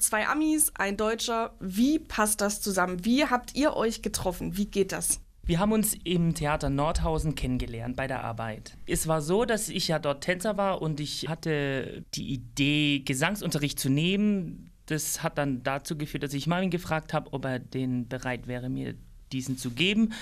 Zwei Amis, ein Deutscher. Wie passt das zusammen? Wie habt ihr euch getroffen? Wie geht das? Wir haben uns im Theater Nordhausen kennengelernt bei der Arbeit. Es war so, dass ich ja dort Tänzer war und ich hatte die Idee, Gesangsunterricht zu nehmen. Das hat dann dazu geführt, dass ich Marvin gefragt habe, ob er den bereit wäre, mir diesen zu geben.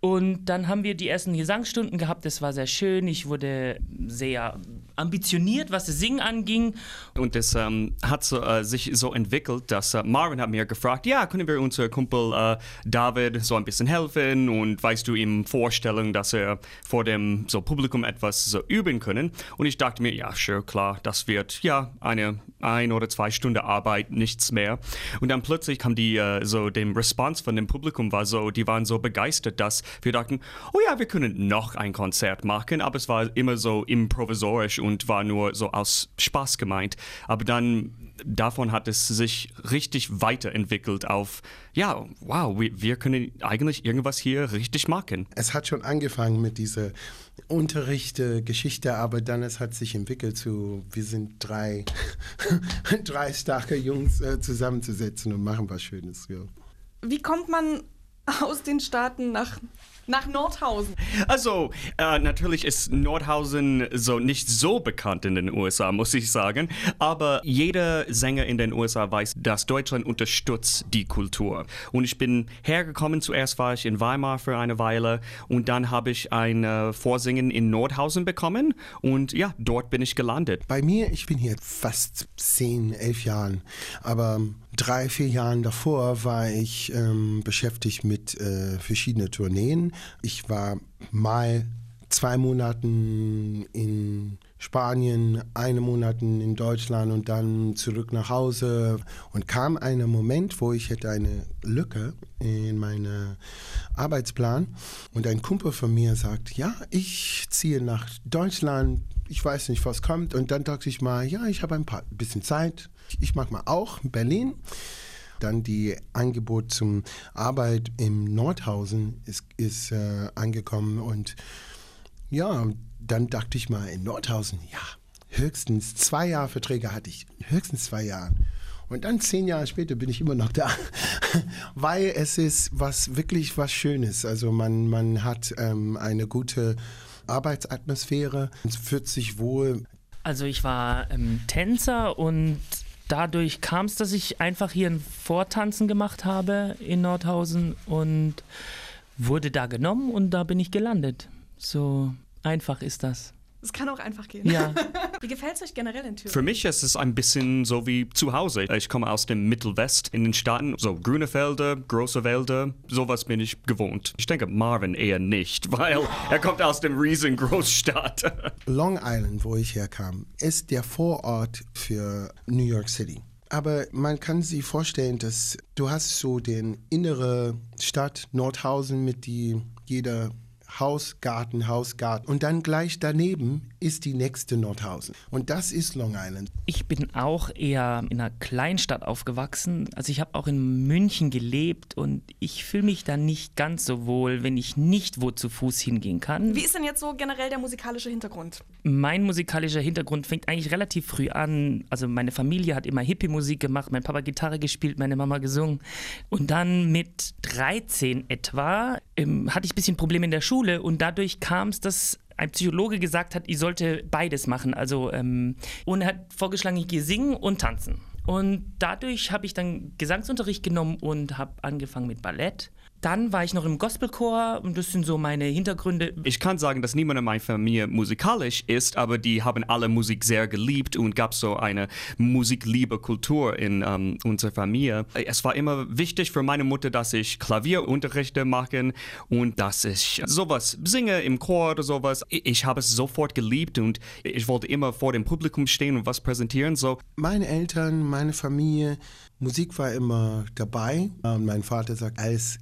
Und dann haben wir die ersten Gesangsstunden gehabt. Das war sehr schön. Ich wurde sehr ambitioniert, was das Singen anging. Und es ähm, hat so, äh, sich so entwickelt, dass äh, Marvin hat mir gefragt, ja, können wir unser Kumpel äh, David so ein bisschen helfen und weißt du ihm vorstellen, dass er vor dem so Publikum etwas so üben können. Und ich dachte mir, ja, sure, klar, das wird ja eine ein oder zwei Stunden Arbeit, nichts mehr. Und dann plötzlich kam die äh, so dem Response von dem Publikum war so, die waren so begeistert, dass wir dachten, oh ja, wir können noch ein Konzert machen, aber es war immer so improvisorisch und war nur so aus Spaß gemeint. Aber dann davon hat es sich richtig weiterentwickelt auf, ja, wow, wir, wir können eigentlich irgendwas hier richtig machen. Es hat schon angefangen mit dieser Unterrichte, Geschichte, aber dann es hat sich entwickelt zu, wir sind drei, drei starke Jungs äh, zusammenzusetzen und machen was Schönes. Ja. Wie kommt man aus den Staaten nach nach Nordhausen. Also, äh, natürlich ist Nordhausen so nicht so bekannt in den USA, muss ich sagen. Aber jeder Sänger in den USA weiß, dass Deutschland unterstützt die Kultur. Und ich bin hergekommen. Zuerst war ich in Weimar für eine Weile und dann habe ich ein äh, Vorsingen in Nordhausen bekommen. Und ja, dort bin ich gelandet. Bei mir, ich bin hier fast zehn, elf Jahren. Aber drei, vier Jahren davor war ich ähm, beschäftigt mit äh, verschiedenen Tourneen. Ich war mal zwei Monaten in Spanien, eine Monat in Deutschland und dann zurück nach Hause. Und kam ein Moment, wo ich hätte eine Lücke in meinem Arbeitsplan. Und ein Kumpel von mir sagt, ja, ich ziehe nach Deutschland, ich weiß nicht, was kommt. Und dann dachte ich mal, ja, ich habe ein paar, bisschen Zeit. Ich mag mal auch Berlin. Dann die Angebot zum Arbeit im Nordhausen ist, ist äh, angekommen und ja, dann dachte ich mal in Nordhausen, ja, höchstens zwei Jahre Verträge hatte ich, höchstens zwei Jahre. Und dann zehn Jahre später bin ich immer noch da, weil es ist was wirklich was Schönes. Also man, man hat ähm, eine gute Arbeitsatmosphäre, es fühlt sich wohl. Also ich war ähm, Tänzer und dadurch kam es, dass ich einfach hier ein Vortanzen gemacht habe in Nordhausen und wurde da genommen und da bin ich gelandet. So einfach ist das. Es kann auch einfach gehen. Ja. Wie gefällt es euch generell in Thüringen? Für mich ist es ein bisschen so wie zu Hause. Ich komme aus dem Mittelwest in den Staaten. So grüne Felder, große Wälder, sowas bin ich gewohnt. Ich denke Marvin eher nicht, weil er kommt aus dem riesengroßstadt. Long Island, wo ich herkam, ist der Vorort für New York City. Aber man kann sich vorstellen, dass du hast so den innere Stadt Nordhausen mit die jeder Haus, Garten, Haus, Garten. Und dann gleich daneben ist die nächste Nordhausen. Und das ist Long Island. Ich bin auch eher in einer Kleinstadt aufgewachsen. Also ich habe auch in München gelebt und ich fühle mich da nicht ganz so wohl, wenn ich nicht wo zu Fuß hingehen kann. Wie ist denn jetzt so generell der musikalische Hintergrund? Mein musikalischer Hintergrund fängt eigentlich relativ früh an. Also meine Familie hat immer Hippie-Musik gemacht, mein Papa Gitarre gespielt, meine Mama gesungen. Und dann mit 13 etwa ähm, hatte ich ein bisschen Probleme in der Schule und dadurch kam es, dass ein Psychologe gesagt hat, ich sollte beides machen. Also, ähm, und er hat vorgeschlagen, ich gehe singen und tanzen. Und dadurch habe ich dann Gesangsunterricht genommen und habe angefangen mit Ballett. Dann war ich noch im Gospelchor und das sind so meine Hintergründe. Ich kann sagen, dass niemand in meiner Familie musikalisch ist, aber die haben alle Musik sehr geliebt und gab so eine Musikliebe-Kultur in ähm, unserer Familie. Es war immer wichtig für meine Mutter, dass ich Klavierunterrichte mache und dass ich sowas singe im Chor oder sowas. Ich habe es sofort geliebt und ich wollte immer vor dem Publikum stehen und was präsentieren. So. Meine Eltern, meine Familie, Musik war immer dabei. Und mein Vater sagt, als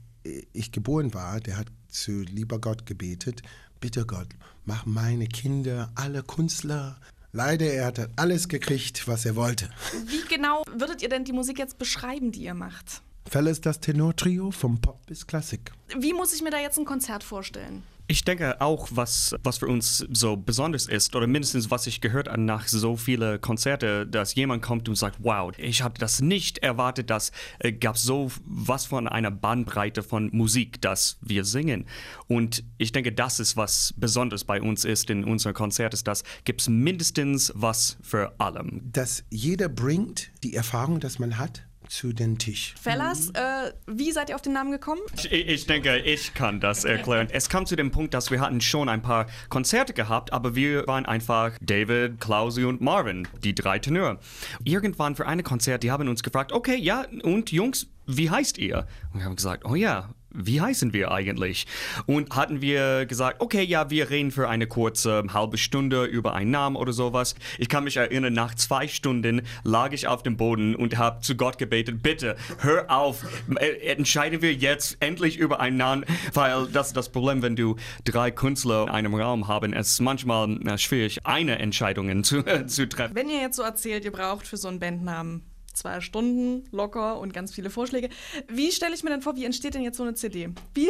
ich geboren war, der hat zu lieber Gott gebetet, bitte Gott, mach meine Kinder alle Künstler. Leider, er hat alles gekriegt, was er wollte. Wie genau würdet ihr denn die Musik jetzt beschreiben, die ihr macht? Fälle ist das Tenortrio vom Pop bis Klassik. Wie muss ich mir da jetzt ein Konzert vorstellen? Ich denke auch, was, was für uns so besonders ist, oder mindestens was ich gehört habe nach so vielen Konzerten, dass jemand kommt und sagt, wow, ich habe das nicht erwartet, dass äh, so was von einer Bandbreite von Musik, dass wir singen. Und ich denke, das ist, was besonders bei uns ist in unserem Konzert, ist, dass es mindestens was für allem. Dass jeder bringt die Erfahrung, dass man hat, zu den Tisch. Fellas, äh, wie seid ihr auf den Namen gekommen? Ich, ich, denke, ich kann das erklären. Es kam zu dem Punkt, dass wir hatten schon ein paar Konzerte gehabt, aber wir waren einfach David, Klausi und Marvin, die drei Tenöre. Irgendwann für eine Konzert, die haben uns gefragt, okay, ja, und Jungs, wie heißt ihr? Und wir haben gesagt, oh ja, wie heißen wir eigentlich? Und hatten wir gesagt, okay, ja, wir reden für eine kurze halbe Stunde über einen Namen oder sowas. Ich kann mich erinnern, nach zwei Stunden lag ich auf dem Boden und habe zu Gott gebetet, bitte hör auf, äh, entscheiden wir jetzt endlich über einen Namen, weil das ist das Problem, wenn du drei Künstler in einem Raum haben, es ist manchmal äh, schwierig, eine Entscheidung zu, zu treffen. Wenn ihr jetzt so erzählt, ihr braucht für so einen Bandnamen zwei Stunden locker und ganz viele Vorschläge. Wie stelle ich mir denn vor, wie entsteht denn jetzt so eine CD? Wie,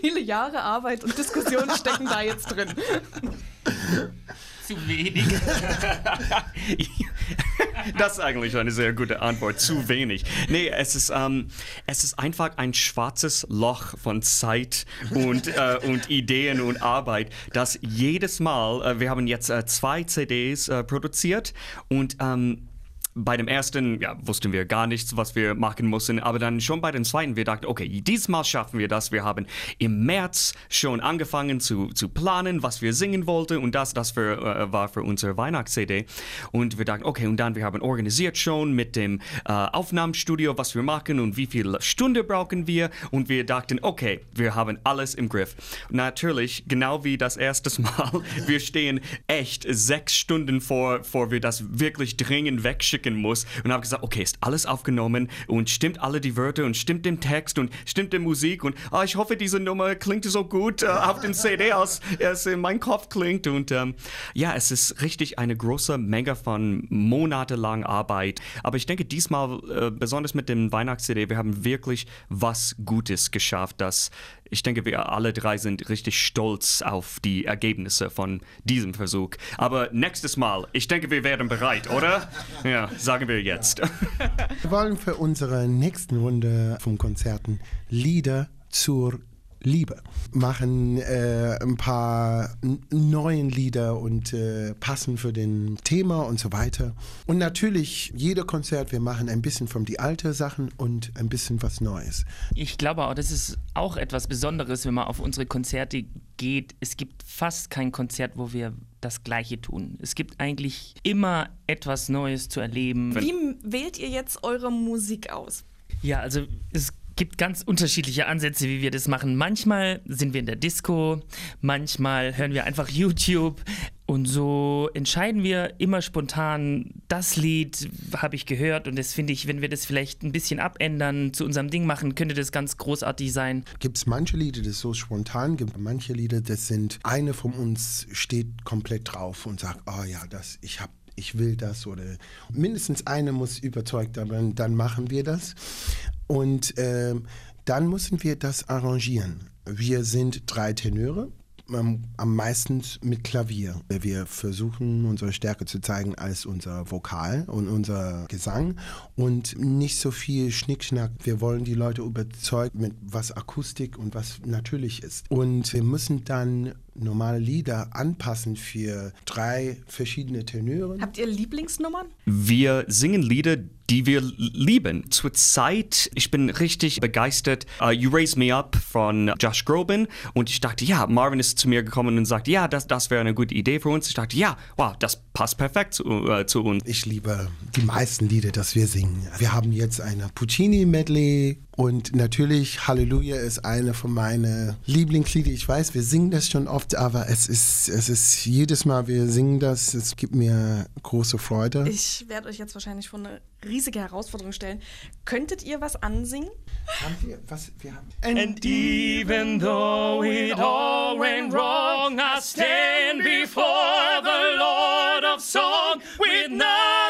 viele Jahre Arbeit und Diskussion stecken da jetzt drin? Zu wenig. das ist eigentlich eine sehr gute Antwort. Zu wenig. Nee, es ist, ähm, es ist einfach ein schwarzes Loch von Zeit und, äh, und Ideen und Arbeit, das jedes Mal, äh, wir haben jetzt äh, zwei CDs äh, produziert und ähm, bei dem ersten ja, wussten wir gar nichts, was wir machen mussten, aber dann schon bei dem zweiten, wir dachten, okay, diesmal schaffen wir das. Wir haben im März schon angefangen zu, zu planen, was wir singen wollten und das, das für, äh, war für unsere Weihnachts-CD. Und wir dachten, okay, und dann wir haben organisiert schon mit dem äh, Aufnahmestudio, was wir machen und wie viele Stunden brauchen wir und wir dachten, okay, wir haben alles im Griff. Natürlich, genau wie das erste Mal, wir stehen echt sechs Stunden vor, vor wir das wirklich dringend wegschicken schicken muss. Und habe gesagt, okay, ist alles aufgenommen und stimmt alle die Wörter und stimmt dem Text und stimmt die Musik und oh, ich hoffe, diese Nummer klingt so gut äh, auf den CD, als es in meinem Kopf klingt. Und ähm, ja, es ist richtig eine große Menge von monatelang Arbeit, aber ich denke diesmal, äh, besonders mit dem Weihnachts-CD, wir haben wirklich was Gutes geschafft, das ich denke, wir alle drei sind richtig stolz auf die Ergebnisse von diesem Versuch. Aber nächstes Mal, ich denke, wir werden bereit, oder? Ja, sagen wir jetzt. Wir wollen für unsere nächsten Runde vom Konzerten Lieder zur Liebe. Machen äh, ein paar neuen Lieder und äh, passen für den Thema und so weiter. Und natürlich, jeder Konzert, wir machen ein bisschen von die alten Sachen und ein bisschen was Neues. Ich glaube auch, das ist auch etwas Besonderes, wenn man auf unsere Konzerte geht. Es gibt fast kein Konzert, wo wir das Gleiche tun. Es gibt eigentlich immer etwas Neues zu erleben. Wie wählt ihr jetzt eure Musik aus? Ja, also es gibt ganz unterschiedliche Ansätze, wie wir das machen. Manchmal sind wir in der Disco, manchmal hören wir einfach YouTube. Und so entscheiden wir immer spontan, das Lied habe ich gehört und das finde ich, wenn wir das vielleicht ein bisschen abändern, zu unserem Ding machen, könnte das ganz großartig sein. Gibt es manche Lieder, das so spontan gibt, manche Lieder, das sind, eine von uns steht komplett drauf und sagt, oh ja, das, ich habe ich will das oder mindestens eine muss überzeugt, aber dann machen wir das. Und äh, dann müssen wir das arrangieren. Wir sind drei Tenöre, am meisten mit Klavier. Wir versuchen unsere Stärke zu zeigen als unser Vokal und unser Gesang und nicht so viel Schnickschnack. Wir wollen die Leute überzeugen mit was Akustik und was natürlich ist. Und wir müssen dann normale Lieder anpassen für drei verschiedene Tenöre. Habt ihr Lieblingsnummern? Wir singen Lieder, die wir lieben. Zurzeit, ich bin richtig begeistert. Uh, you Raise Me Up von Josh Groban und ich dachte, ja, Marvin ist zu mir gekommen und sagt, ja, das, das wäre eine gute Idee für uns. Ich dachte, ja, wow, das passt perfekt zu, uh, zu uns. Ich liebe die meisten Lieder, das wir singen. Wir haben jetzt eine Puccini-Medley und natürlich, Halleluja ist eine von meinen Lieblingslieder. Ich weiß, wir singen das schon oft, aber es ist, es ist jedes Mal, wir singen das, es gibt mir große Freude. Ich werde euch jetzt wahrscheinlich vor eine riesige Herausforderung stellen. Könntet ihr was ansingen? Haben wir, was, wir haben. And even though it all went wrong, I stand before the Lord of song with nothing